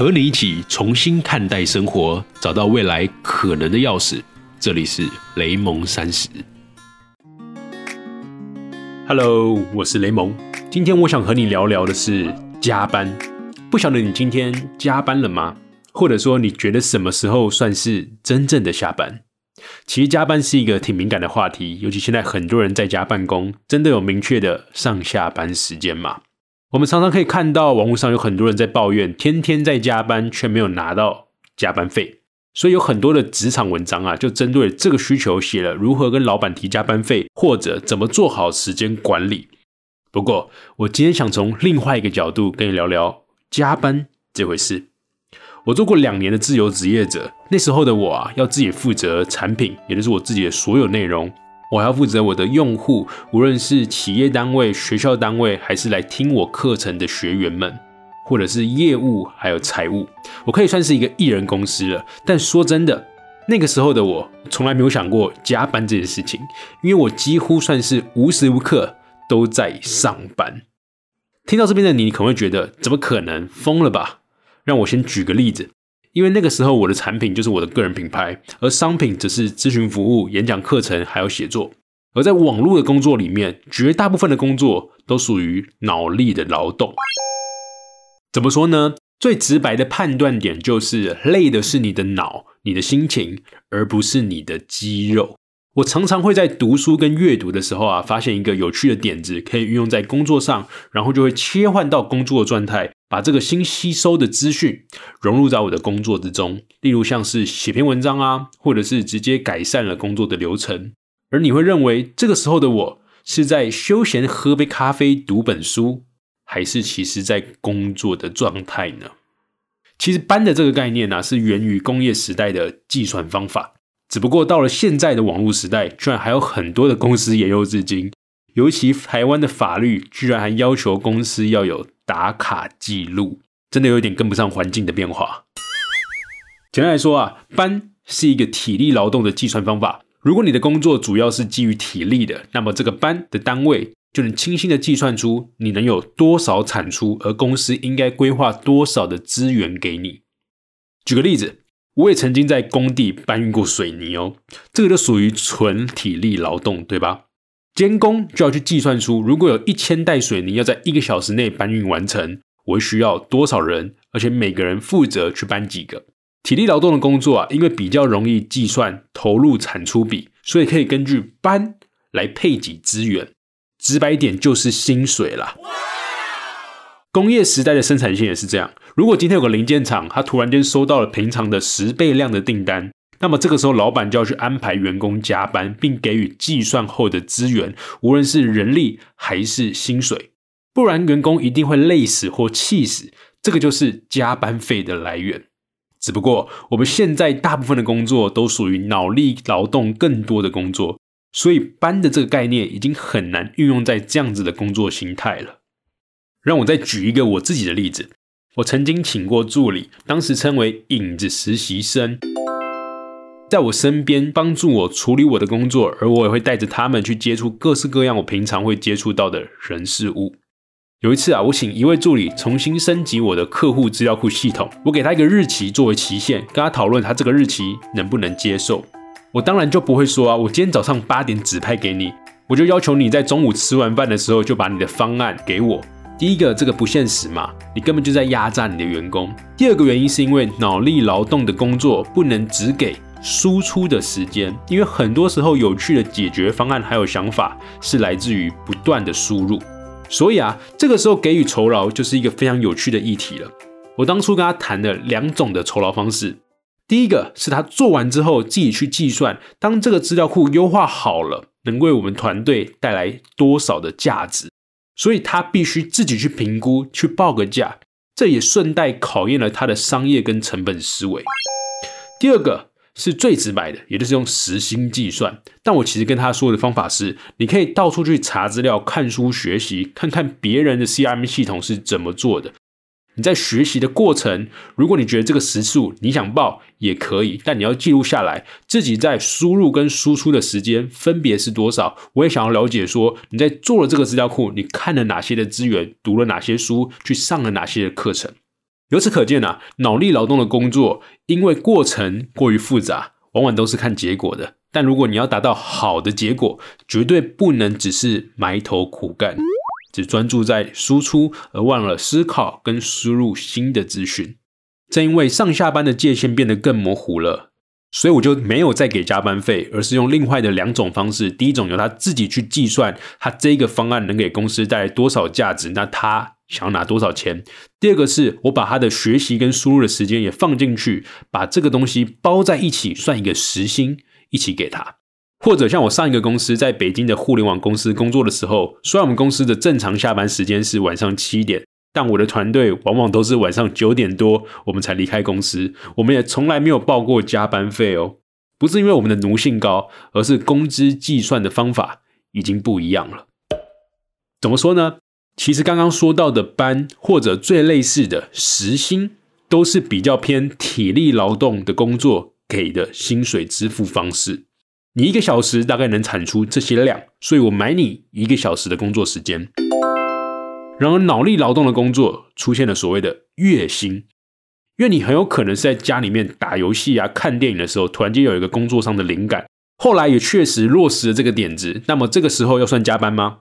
和你一起重新看待生活，找到未来可能的钥匙。这里是雷蒙三十。Hello，我是雷蒙。今天我想和你聊聊的是加班。不晓得你今天加班了吗？或者说你觉得什么时候算是真正的下班？其实加班是一个挺敏感的话题，尤其现在很多人在家办公，真的有明确的上下班时间吗？我们常常可以看到网络上有很多人在抱怨，天天在加班却没有拿到加班费，所以有很多的职场文章啊，就针对这个需求写了如何跟老板提加班费，或者怎么做好时间管理。不过，我今天想从另外一个角度跟你聊聊加班这回事。我做过两年的自由职业者，那时候的我啊，要自己负责产品，也就是我自己的所有内容。我还要负责我的用户，无论是企业单位、学校单位，还是来听我课程的学员们，或者是业务，还有财务，我可以算是一个艺人公司了。但说真的，那个时候的我从来没有想过加班这件事情，因为我几乎算是无时无刻都在上班。听到这边的你，你可能会觉得怎么可能？疯了吧？让我先举个例子。因为那个时候我的产品就是我的个人品牌，而商品只是咨询服务、演讲课程还有写作。而在网络的工作里面，绝大部分的工作都属于脑力的劳动。怎么说呢？最直白的判断点就是，累的是你的脑、你的心情，而不是你的肌肉。我常常会在读书跟阅读的时候啊，发现一个有趣的点子，可以运用在工作上，然后就会切换到工作的状态。把这个新吸收的资讯融入在我的工作之中，例如像是写篇文章啊，或者是直接改善了工作的流程。而你会认为这个时候的我是在休闲喝杯咖啡、读本书，还是其实在工作的状态呢？其实班的这个概念呢，是源于工业时代的计算方法，只不过到了现在的网络时代，居然还有很多的公司沿用至今。尤其台湾的法律居然还要求公司要有打卡记录，真的有点跟不上环境的变化。简单来说啊，班是一个体力劳动的计算方法。如果你的工作主要是基于体力的，那么这个班的单位就能清晰的计算出你能有多少产出，而公司应该规划多少的资源给你。举个例子，我也曾经在工地搬运过水泥哦，这个就属于纯体力劳动，对吧？监工就要去计算出，如果有一千袋水泥要在一个小时内搬运完成，我需要多少人，而且每个人负责去搬几个。体力劳动的工作啊，因为比较容易计算投入产出比，所以可以根据搬来配给资源。直白一点就是薪水啦。工业时代的生产线也是这样，如果今天有个零件厂，他突然间收到了平常的十倍量的订单。那么这个时候，老板就要去安排员工加班，并给予计算后的资源，无论是人力还是薪水，不然员工一定会累死或气死。这个就是加班费的来源。只不过我们现在大部分的工作都属于脑力劳动更多的工作，所以班的这个概念已经很难运用在这样子的工作形态了。让我再举一个我自己的例子，我曾经请过助理，当时称为影子实习生。在我身边帮助我处理我的工作，而我也会带着他们去接触各式各样我平常会接触到的人事物。有一次啊，我请一位助理重新升级我的客户资料库系统，我给他一个日期作为期限，跟他讨论他这个日期能不能接受。我当然就不会说啊，我今天早上八点指派给你，我就要求你在中午吃完饭的时候就把你的方案给我。第一个，这个不现实嘛，你根本就在压榨你的员工。第二个原因是因为脑力劳动的工作不能只给。输出的时间，因为很多时候有趣的解决方案还有想法是来自于不断的输入，所以啊，这个时候给予酬劳就是一个非常有趣的议题了。我当初跟他谈了两种的酬劳方式，第一个是他做完之后自己去计算，当这个资料库优化好了，能为我们团队带来多少的价值，所以他必须自己去评估，去报个价，这也顺带考验了他的商业跟成本思维。第二个。是最直白的，也就是用时薪计算。但我其实跟他说的方法是，你可以到处去查资料、看书学习，看看别人的 CRM 系统是怎么做的。你在学习的过程，如果你觉得这个时速你想报也可以，但你要记录下来，自己在输入跟输出的时间分别是多少。我也想要了解说，你在做了这个资料库，你看了哪些的资源，读了哪些书，去上了哪些的课程。由此可见啊，脑力劳动的工作，因为过程过于复杂，往往都是看结果的。但如果你要达到好的结果，绝对不能只是埋头苦干，只专注在输出，而忘了思考跟输入新的资讯。正因为上下班的界限变得更模糊了，所以我就没有再给加班费，而是用另外的两种方式。第一种由他自己去计算，他这个方案能给公司带来多少价值，那他想要拿多少钱。第二个是我把他的学习跟输入的时间也放进去，把这个东西包在一起，算一个时薪一起给他。或者像我上一个公司在北京的互联网公司工作的时候，虽然我们公司的正常下班时间是晚上七点。但我的团队往往都是晚上九点多我们才离开公司，我们也从来没有报过加班费哦。不是因为我们的奴性高，而是工资计算的方法已经不一样了。怎么说呢？其实刚刚说到的班或者最类似的时薪，都是比较偏体力劳动的工作给的薪水支付方式。你一个小时大概能产出这些量，所以我买你一个小时的工作时间。然而，脑力劳动的工作出现了所谓的月薪，因为你很有可能是在家里面打游戏啊、看电影的时候，突然间有一个工作上的灵感，后来也确实落实了这个点子。那么这个时候要算加班吗？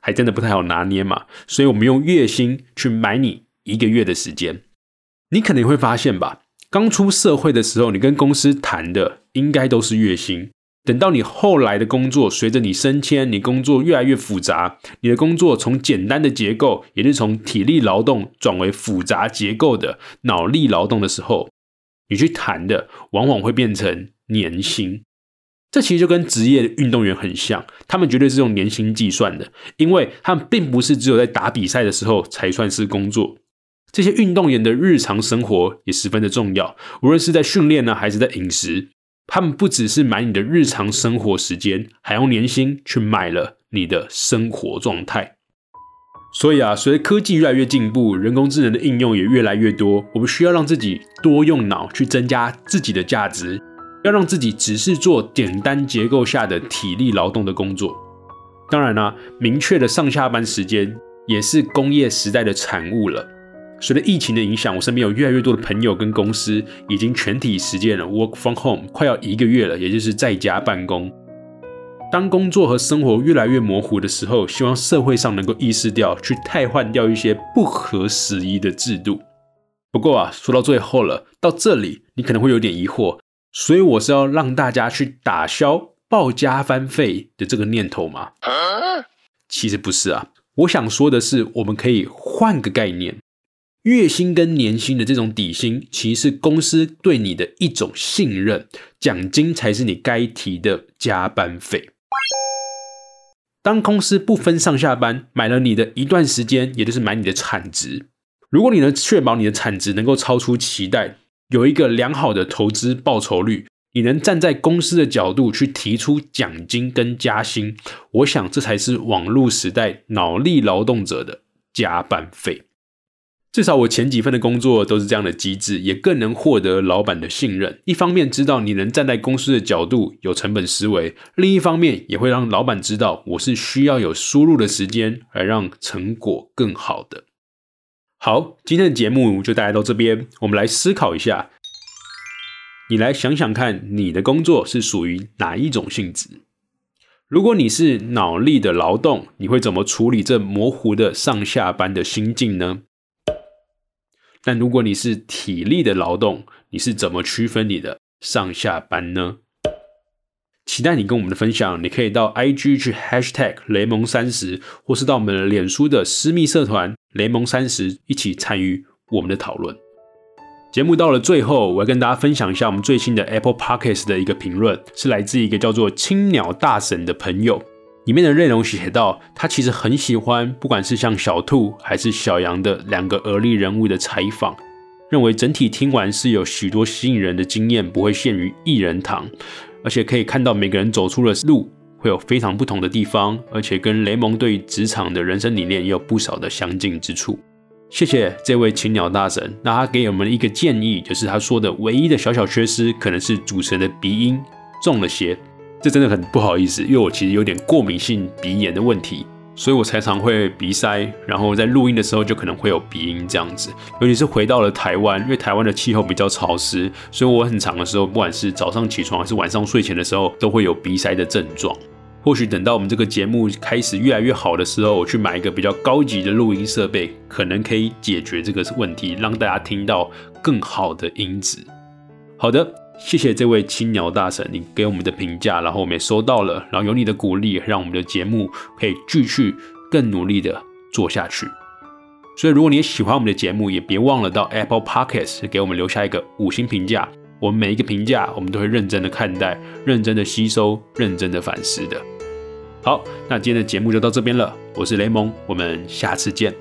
还真的不太好拿捏嘛。所以我们用月薪去买你一个月的时间。你可能会发现吧，刚出社会的时候，你跟公司谈的应该都是月薪。等到你后来的工作，随着你升迁，你工作越来越复杂，你的工作从简单的结构，也是从体力劳动转为复杂结构的脑力劳动的时候，你去谈的往往会变成年薪。这其实就跟职业运动员很像，他们绝对是用年薪计算的，因为他们并不是只有在打比赛的时候才算是工作。这些运动员的日常生活也十分的重要，无论是在训练呢，还是在饮食。他们不只是买你的日常生活时间，还用年薪去买了你的生活状态。所以啊，随着科技越来越进步，人工智能的应用也越来越多，我们需要让自己多用脑去增加自己的价值，要让自己只是做简单结构下的体力劳动的工作。当然啦，明确的上下班时间也是工业时代的产物了。随着疫情的影响，我身边有越来越多的朋友跟公司已经全体实践了 work from home，快要一个月了，也就是在家办公。当工作和生活越来越模糊的时候，希望社会上能够意识掉，去替换掉一些不合时宜的制度。不过啊，说到最后了，到这里你可能会有点疑惑，所以我是要让大家去打消报加班费的这个念头吗？其实不是啊，我想说的是，我们可以换个概念。月薪跟年薪的这种底薪，其实是公司对你的一种信任，奖金才是你该提的加班费。当公司不分上下班，买了你的一段时间，也就是买你的产值。如果你能确保你的产值能够超出期待，有一个良好的投资报酬率，你能站在公司的角度去提出奖金跟加薪，我想这才是网络时代脑力劳动者的加班费。至少我前几份的工作都是这样的机制，也更能获得老板的信任。一方面知道你能站在公司的角度有成本思维，另一方面也会让老板知道我是需要有输入的时间来让成果更好的。好，今天的节目就带来到这边，我们来思考一下，你来想想看，你的工作是属于哪一种性质？如果你是脑力的劳动，你会怎么处理这模糊的上下班的心境呢？但如果你是体力的劳动，你是怎么区分你的上下班呢？期待你跟我们的分享。你可以到 IG 去 Hashtag 雷蒙三十，或是到我们脸书的私密社团雷蒙三十一起参与我们的讨论。节目到了最后，我要跟大家分享一下我们最新的 Apple Podcast 的一个评论，是来自一个叫做青鸟大神的朋友。里面的内容写到，他其实很喜欢，不管是像小兔还是小羊的两个而立人物的采访，认为整体听完是有许多吸引人的经验，不会限于一人堂，而且可以看到每个人走出了路会有非常不同的地方，而且跟雷蒙对职场的人生理念也有不少的相近之处。谢谢这位青鸟大神，那他给我们一个建议，就是他说的唯一的小小缺失，可能是主持人的鼻音重了些。这真的很不好意思，因为我其实有点过敏性鼻炎的问题，所以我才常会鼻塞，然后在录音的时候就可能会有鼻音这样子。尤其是回到了台湾，因为台湾的气候比较潮湿，所以我很长的时候，不管是早上起床还是晚上睡前的时候，都会有鼻塞的症状。或许等到我们这个节目开始越来越好的时候，我去买一个比较高级的录音设备，可能可以解决这个问题，让大家听到更好的音质。好的，谢谢这位青鸟大神，你给我们的评价，然后我们也收到了，然后有你的鼓励，让我们的节目可以继续更努力的做下去。所以，如果你也喜欢我们的节目，也别忘了到 Apple Podcast 给我们留下一个五星评价。我们每一个评价，我们都会认真的看待，认真的吸收，认真的反思的。好，那今天的节目就到这边了。我是雷蒙，我们下次见。